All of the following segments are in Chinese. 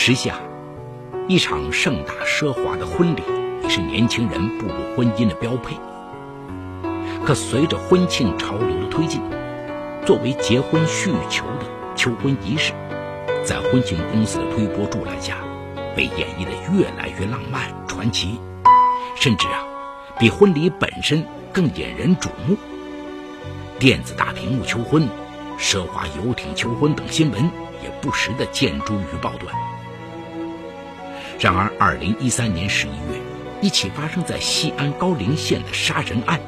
时下，一场盛大奢华的婚礼已是年轻人步入婚姻的标配。可随着婚庆潮流的推进，作为结婚需求的求婚仪式，在婚庆公司的推波助澜下，被演绎的越来越浪漫传奇，甚至啊，比婚礼本身更引人瞩目。电子大屏幕求婚、奢华游艇求婚等新闻也不时的见诸于报端。然而，二零一三年十一月，一起发生在西安高陵县的杀人案，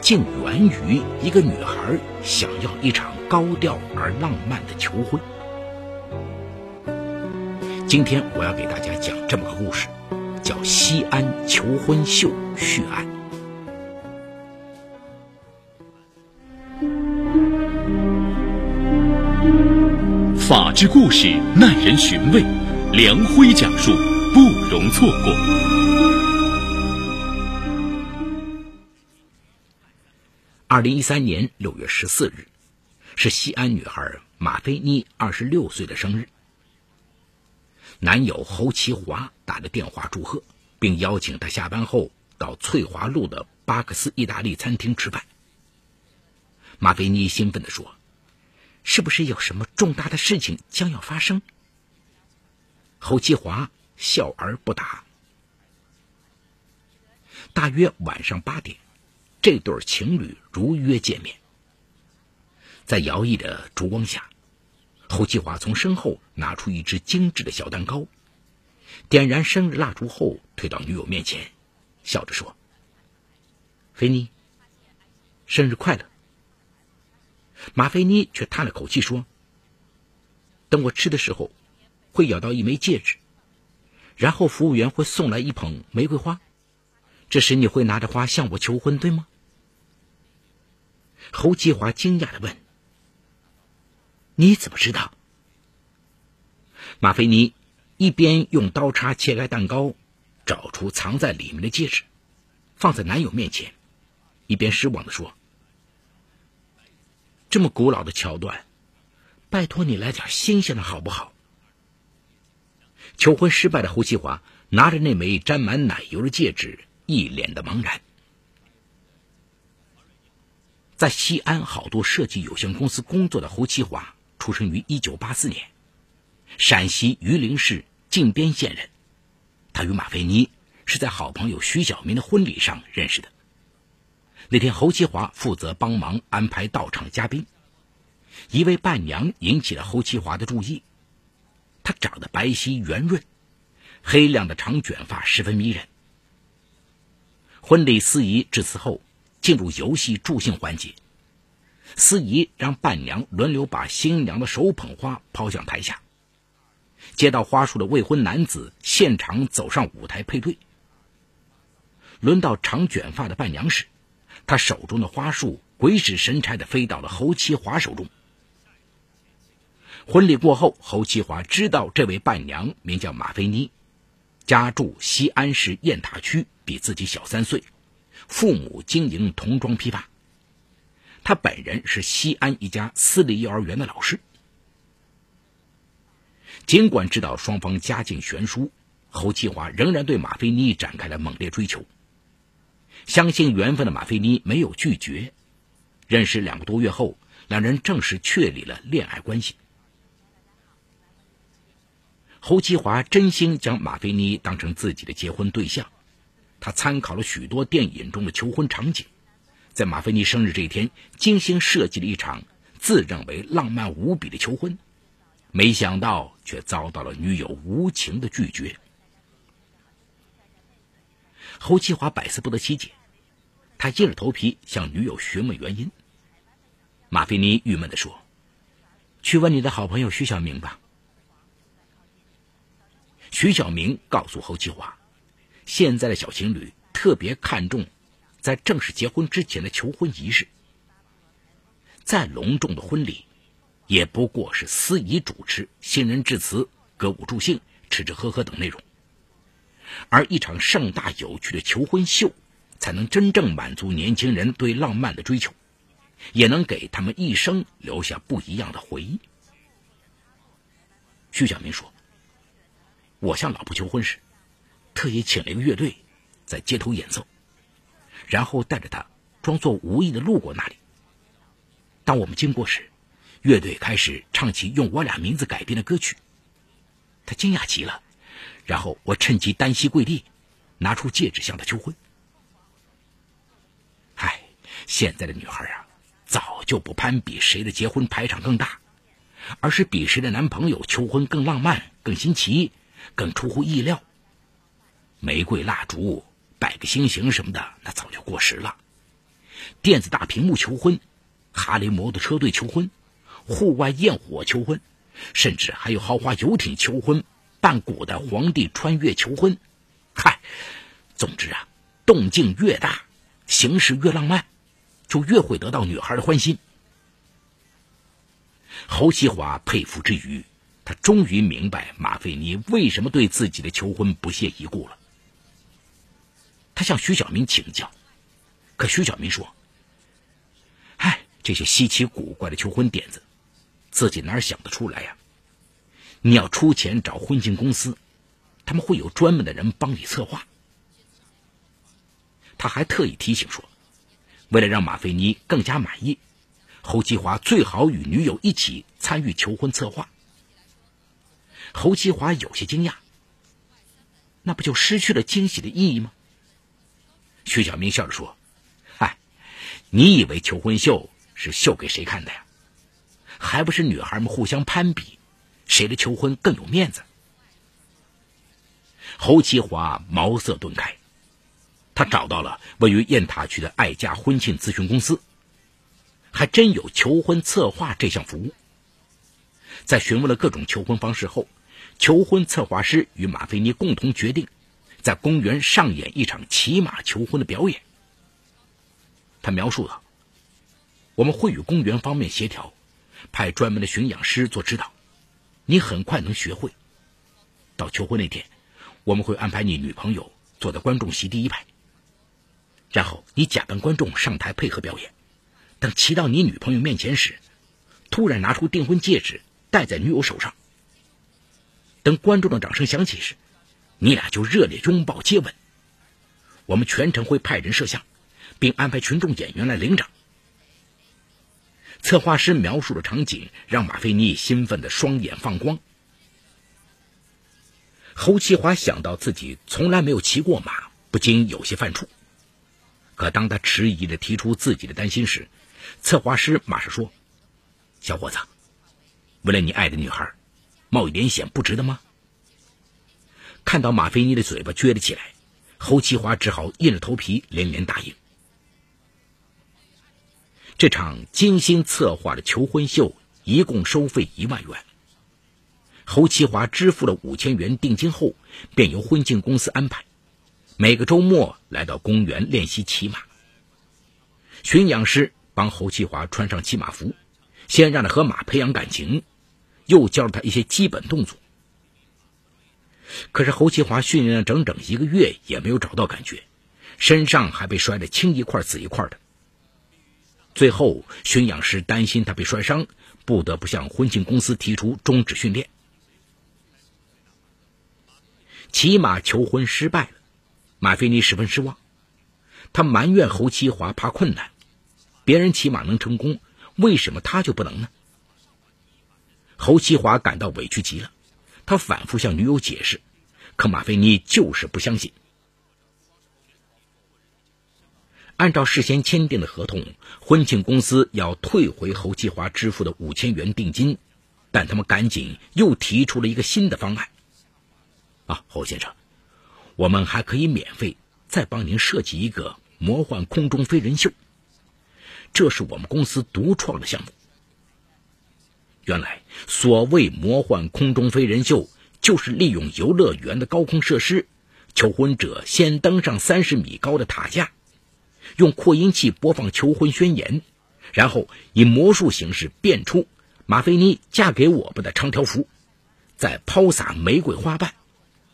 竟源于一个女孩想要一场高调而浪漫的求婚。今天我要给大家讲这么个故事，叫《西安求婚秀血案》。法治故事耐人寻味，梁辉讲述不容错过。二零一三年六月十四日，是西安女孩马菲妮二十六岁的生日。男友侯其华打了电话祝贺，并邀请她下班后到翠华路的巴克斯意大利餐厅吃饭。马菲妮兴奋地说。是不是有什么重大的事情将要发生？侯其华笑而不答。大约晚上八点，这对情侣如约见面。在摇曳的烛光下，侯继华从身后拿出一只精致的小蛋糕，点燃生日蜡烛后，推到女友面前，笑着说：“菲妮，生日快乐。”马菲妮却叹了口气说：“等我吃的时候，会咬到一枚戒指，然后服务员会送来一捧玫瑰花，这时你会拿着花向我求婚，对吗？”侯吉华惊讶的问：“你怎么知道？”马菲妮一边用刀叉切开蛋糕，找出藏在里面的戒指，放在男友面前，一边失望的说。这么古老的桥段，拜托你来点新鲜的好不好？求婚失败的侯其华拿着那枚沾满奶油的戒指，一脸的茫然。在西安好多设计有限公司工作的侯其华，出生于一九八四年，陕西榆林市靖边县人。他与马菲妮是在好朋友徐小明的婚礼上认识的。那天，侯其华负责帮忙安排到场嘉宾。一位伴娘引起了侯其华的注意。她长得白皙圆润，黑亮的长卷发十分迷人。婚礼司仪致辞后，进入游戏助兴环节。司仪让伴娘轮流把新娘的手捧花抛向台下。接到花束的未婚男子现场走上舞台配对。轮到长卷发的伴娘时。她手中的花束鬼使神差的飞到了侯其华手中。婚礼过后，侯其华知道这位伴娘名叫马菲妮，家住西安市雁塔区，比自己小三岁，父母经营童装批发。他本人是西安一家私立幼儿园的老师。尽管知道双方家境悬殊，侯其华仍然对马菲妮展开了猛烈追求。相信缘分的马菲妮没有拒绝，认识两个多月后，两人正式确立了恋爱关系。侯其华真心将马菲妮当成自己的结婚对象，他参考了许多电影中的求婚场景，在马菲妮生日这一天精心设计了一场自认为浪漫无比的求婚，没想到却遭到了女友无情的拒绝。侯其华百思不得其解，他硬着头皮向女友询问原因。马菲妮郁闷地说：“去问你的好朋友徐小明吧。”徐小明告诉侯其华，现在的小情侣特别看重在正式结婚之前的求婚仪式。再隆重的婚礼，也不过是司仪主持、新人致辞、歌舞助兴、吃吃喝喝等内容。而一场盛大有趣的求婚秀，才能真正满足年轻人对浪漫的追求，也能给他们一生留下不一样的回忆。徐小明说：“我向老婆求婚时，特意请了一个乐队在街头演奏，然后带着她装作无意的路过那里。当我们经过时，乐队开始唱起用我俩名字改编的歌曲。他惊讶极了，然后我趁机单膝跪地，拿出戒指向他求婚。唉，现在的女孩啊，早就不攀比谁的结婚排场更大，而是比谁的男朋友求婚更浪漫、更新奇、更出乎意料。玫瑰蜡烛、摆个心形什么的，那早就过时了。电子大屏幕求婚，哈雷摩托车队求婚，户外焰火求婚。甚至还有豪华游艇求婚，办古代皇帝穿越求婚，嗨，总之啊，动静越大，形式越浪漫，就越会得到女孩的欢心。侯其华佩服之余，他终于明白马菲尼为什么对自己的求婚不屑一顾了。他向徐小明请教，可徐小明说：“哎，这些稀奇古怪的求婚点子。”自己哪想得出来呀？你要出钱找婚庆公司，他们会有专门的人帮你策划。他还特意提醒说，为了让马菲尼更加满意，侯其华最好与女友一起参与求婚策划。侯其华有些惊讶，那不就失去了惊喜的意义吗？徐小明笑着说：“嗨，你以为求婚秀是秀给谁看的呀？”还不是女孩们互相攀比，谁的求婚更有面子？侯其华茅塞顿开，他找到了位于雁塔区的爱家婚庆咨询公司，还真有求婚策划这项服务。在询问了各种求婚方式后，求婚策划师与马菲尼共同决定，在公园上演一场骑马求婚的表演。他描述道：“我们会与公园方面协调。”派专门的驯养师做指导，你很快能学会。到求婚那天，我们会安排你女朋友坐在观众席第一排，然后你假扮观众上台配合表演。等骑到你女朋友面前时，突然拿出订婚戒指戴在女友手上。等观众的掌声响起时，你俩就热烈拥抱接吻。我们全程会派人摄像，并安排群众演员来领奖。策划师描述的场景让马菲尼兴奋的双眼放光。侯其华想到自己从来没有骑过马，不禁有些犯怵。可当他迟疑的提出自己的担心时，策划师马上说：“小伙子，为了你爱的女孩，冒一点险不值得吗？”看到马菲尼的嘴巴撅了起来，侯其华只好硬着头皮连连答应。这场精心策划的求婚秀一共收费一万元。侯其华支付了五千元定金后，便由婚庆公司安排每个周末来到公园练习骑马。驯养师帮侯其华穿上骑马服，先让他和马培养感情，又教了他一些基本动作。可是侯其华训练了整整一个月，也没有找到感觉，身上还被摔得青一块紫一块的。最后，驯养师担心他被摔伤，不得不向婚庆公司提出终止训练。骑马求婚失败了，马菲尼十分失望，他埋怨侯其华怕困难，别人骑马能成功，为什么他就不能呢？侯其华感到委屈极了，他反复向女友解释，可马菲尼就是不相信。按照事先签订的合同，婚庆公司要退回侯其华支付的五千元定金，但他们赶紧又提出了一个新的方案。啊，侯先生，我们还可以免费再帮您设计一个魔幻空中飞人秀，这是我们公司独创的项目。原来，所谓魔幻空中飞人秀，就是利用游乐园的高空设施，求婚者先登上三十米高的塔架。用扩音器播放求婚宣言，然后以魔术形式变出马菲尼嫁给我吧的长条幅，再抛洒玫瑰花瓣，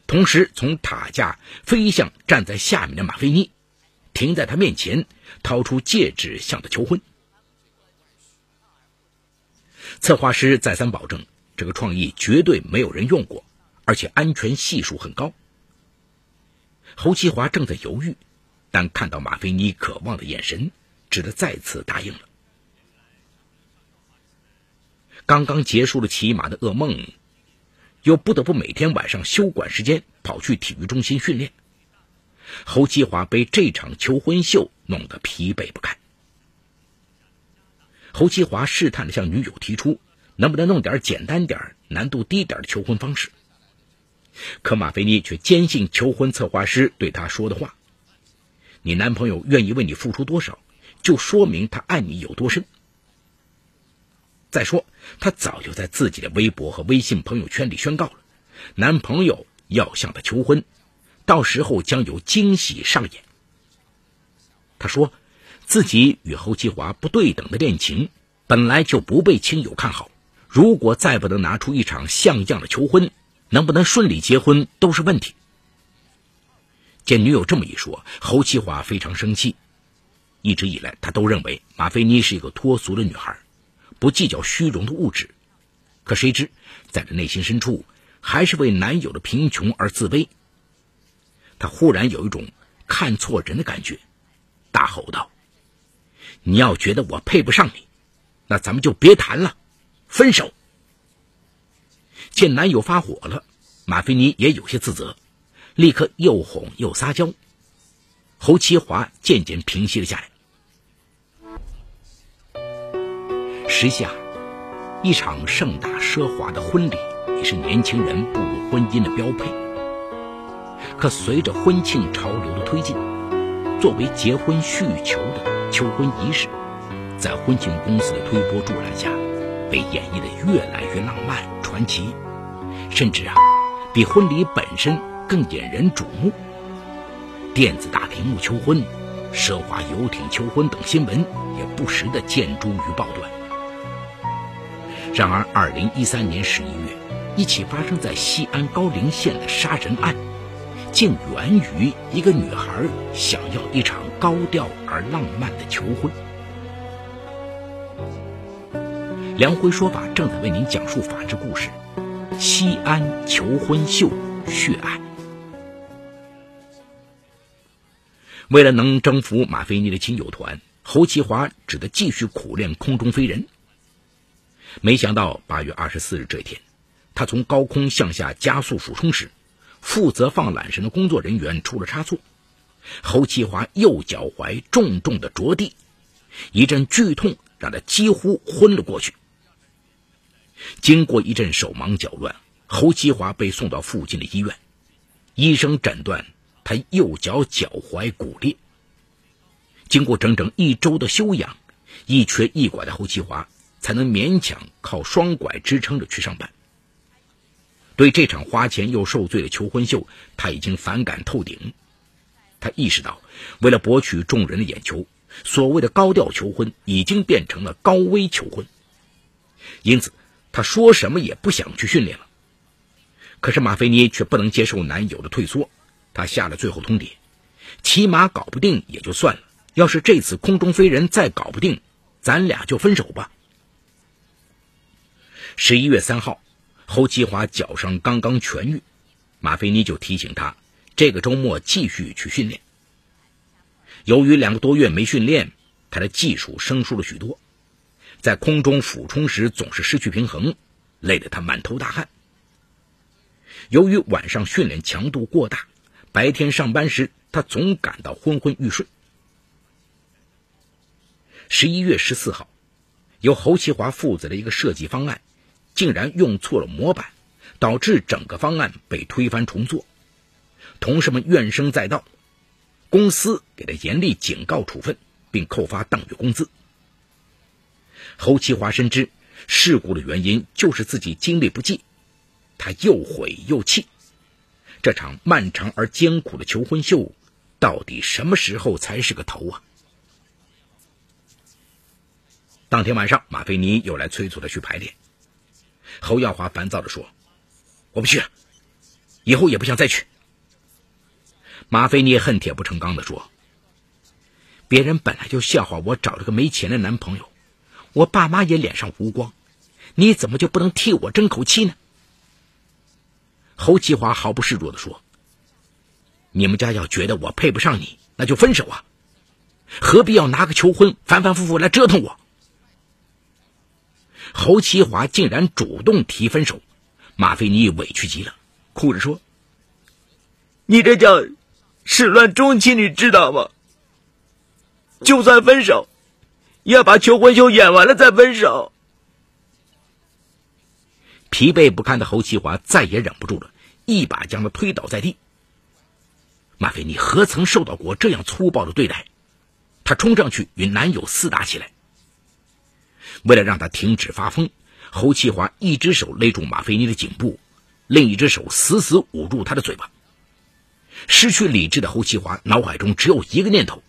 同时从塔架飞向站在下面的马菲尼，停在他面前，掏出戒指向他求婚。策划师再三保证，这个创意绝对没有人用过，而且安全系数很高。侯其华正在犹豫，但看到马菲尼渴望的眼神，只得再次答应了。刚刚结束了骑马的噩梦，又不得不每天晚上休管时间跑去体育中心训练。侯其华被这场求婚秀弄得疲惫不堪。侯其华试探的向女友提出，能不能弄点简单点、难度低点的求婚方式。可马菲尼却坚信求婚策划师对他说的话：“你男朋友愿意为你付出多少，就说明他爱你有多深。再说，他早就在自己的微博和微信朋友圈里宣告了，男朋友要向他求婚。”到时候将有惊喜上演。他说，自己与侯其华不对等的恋情本来就不被亲友看好，如果再不能拿出一场像样的求婚，能不能顺利结婚都是问题。见女友这么一说，侯其华非常生气。一直以来，他都认为马菲妮是一个脱俗的女孩，不计较虚荣的物质。可谁知，在这内心深处，还是为男友的贫穷而自卑。他忽然有一种看错人的感觉，大吼道：“你要觉得我配不上你，那咱们就别谈了，分手！”见男友发火了，马菲尼也有些自责，立刻又哄又撒娇。侯其华渐渐平息了下来。时下，一场盛大奢华的婚礼也是年轻人步入婚姻的标配。可随着婚庆潮流的推进，作为结婚需求的求婚仪式，在婚庆公司的推波助澜下，被演绎的越来越浪漫传奇，甚至啊，比婚礼本身更引人瞩目。电子大屏幕求婚、奢华游艇求婚等新闻也不时的见诸于报端。然而，二零一三年十一月，一起发生在西安高陵县的杀人案。竟源于一个女孩想要一场高调而浪漫的求婚。梁辉说法正在为您讲述法治故事：西安求婚秀血案。为了能征服马菲尼的亲友团，侯其华只得继续苦练空中飞人。没想到八月二十四日这一天，他从高空向下加速俯冲时。负责放缆绳的工作人员出了差错，侯其华右脚踝重重的着地，一阵剧痛让他几乎昏了过去。经过一阵手忙脚乱，侯其华被送到附近的医院，医生诊断他右脚脚踝骨裂。经过整整一周的休养，一瘸一拐的侯其华才能勉强靠双拐支撑着去上班。对这场花钱又受罪的求婚秀，他已经反感透顶。他意识到，为了博取众人的眼球，所谓的高调求婚已经变成了高危求婚。因此，他说什么也不想去训练了。可是马菲尼却不能接受男友的退缩，他下了最后通牒：骑马搞不定也就算了，要是这次空中飞人再搞不定，咱俩就分手吧。十一月三号。侯其华脚伤刚刚痊愈，马菲尼就提醒他，这个周末继续去训练。由于两个多月没训练，他的技术生疏了许多，在空中俯冲时总是失去平衡，累得他满头大汗。由于晚上训练强度过大，白天上班时他总感到昏昏欲睡。十一月十四号，由侯其华负责的一个设计方案。竟然用错了模板，导致整个方案被推翻重做，同事们怨声载道，公司给他严厉警告处分，并扣发当月工资。侯其华深知事故的原因就是自己精力不济，他又悔又气。这场漫长而艰苦的求婚秀，到底什么时候才是个头啊？当天晚上，马菲尼又来催促他去排练。侯耀华烦躁地说：“我不去，以后也不想再去。”马菲尼恨铁不成钢地说：“别人本来就笑话我找了个没钱的男朋友，我爸妈也脸上无光，你怎么就不能替我争口气呢？”侯其华毫不示弱地说：“你们家要觉得我配不上你，那就分手啊！何必要拿个求婚反反复复来折腾我？”侯其华竟然主动提分手，马菲尼委屈极了，哭着说：“你这叫始乱终弃，你知道吗？就算分手，也要把求婚秀演完了再分手。”疲惫不堪的侯其华再也忍不住了，一把将他推倒在地。马菲尼何曾受到过这样粗暴的对待？他冲上去与男友厮打起来。为了让他停止发疯，侯其华一只手勒住马菲尼的颈部，另一只手死死捂住他的嘴巴。失去理智的侯其华脑海中只有一个念头：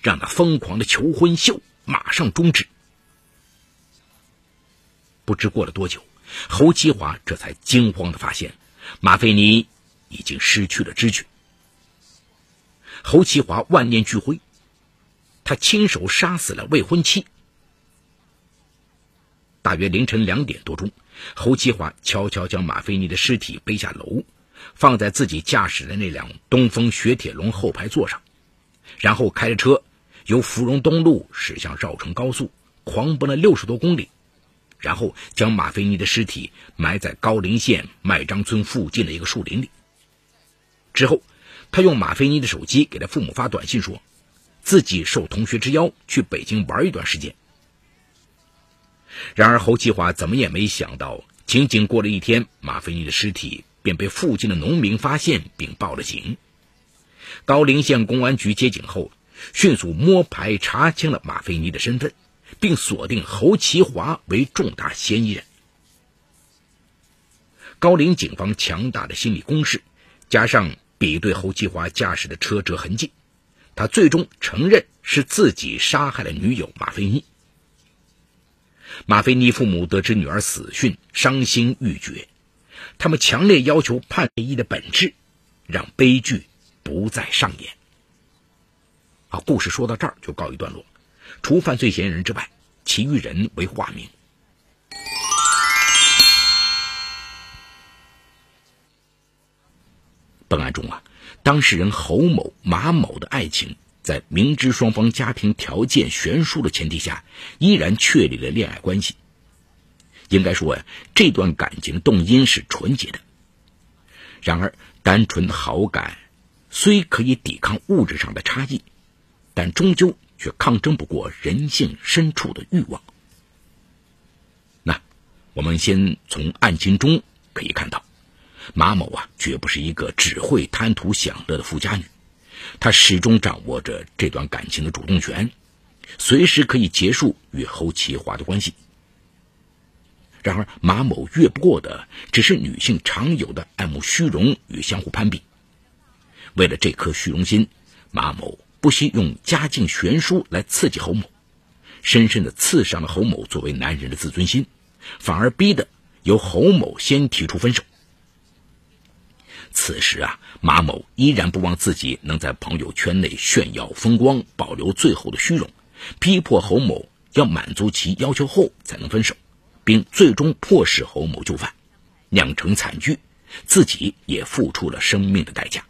让那疯狂的求婚秀马上终止。不知过了多久。侯其华这才惊慌的发现，马菲尼已经失去了知觉。侯其华万念俱灰，他亲手杀死了未婚妻。大约凌晨两点多钟，侯其华悄悄将马菲尼的尸体背下楼，放在自己驾驶的那辆东风雪铁龙后排座上，然后开着车由芙蓉东路驶向绕城高速，狂奔了六十多公里。然后将马菲尼的尸体埋在高陵县麦张村附近的一个树林里。之后，他用马菲尼的手机给他父母发短信，说自己受同学之邀去北京玩一段时间。然而，侯其华怎么也没想到，仅仅过了一天，马菲尼的尸体便被附近的农民发现并报了警。高陵县公安局接警后，迅速摸排查清了马菲尼的身份。并锁定侯其华为重大嫌疑人。高陵警方强大的心理攻势，加上比对侯其华驾驶的车辙痕迹，他最终承认是自己杀害了女友马菲尼。马菲尼父母得知女儿死讯，伤心欲绝，他们强烈要求判一的本质，让悲剧不再上演。好，故事说到这儿就告一段落。除犯罪嫌疑人之外，其余人为化名。本案中啊，当事人侯某、马某的爱情，在明知双方家庭条件悬殊的前提下，依然确立了恋爱关系。应该说呀，这段感情动因是纯洁的。然而，单纯的好感虽可以抵抗物质上的差异，但终究。却抗争不过人性深处的欲望。那我们先从案情中可以看到，马某啊，绝不是一个只会贪图享乐的富家女，她始终掌握着这段感情的主动权，随时可以结束与侯其华的关系。然而，马某越不过的只是女性常有的爱慕虚荣与相互攀比。为了这颗虚荣心，马某。不惜用家境悬殊来刺激侯某，深深的刺伤了侯某作为男人的自尊心，反而逼得由侯某先提出分手。此时啊，马某依然不忘自己能在朋友圈内炫耀风光，保留最后的虚荣，逼迫侯某要满足其要求后才能分手，并最终迫使侯某就范，酿成惨剧，自己也付出了生命的代价。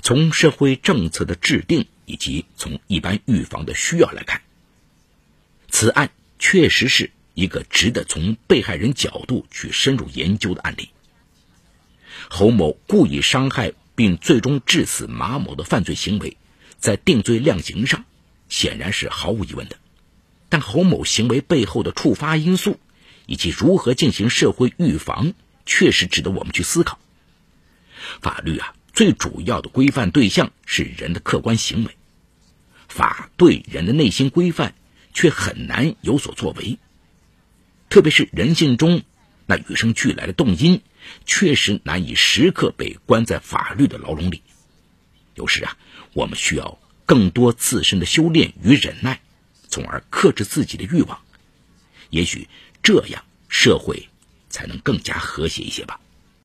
从社会政策的制定以及从一般预防的需要来看，此案确实是一个值得从被害人角度去深入研究的案例。侯某故意伤害并最终致死马某的犯罪行为，在定罪量刑上显然是毫无疑问的。但侯某行为背后的触发因素以及如何进行社会预防，确实值得我们去思考。法律啊。最主要的规范对象是人的客观行为，法对人的内心规范却很难有所作为。特别是人性中那与生俱来的动因，确实难以时刻被关在法律的牢笼里。有时啊，我们需要更多自身的修炼与忍耐，从而克制自己的欲望。也许这样社会才能更加和谐一些吧。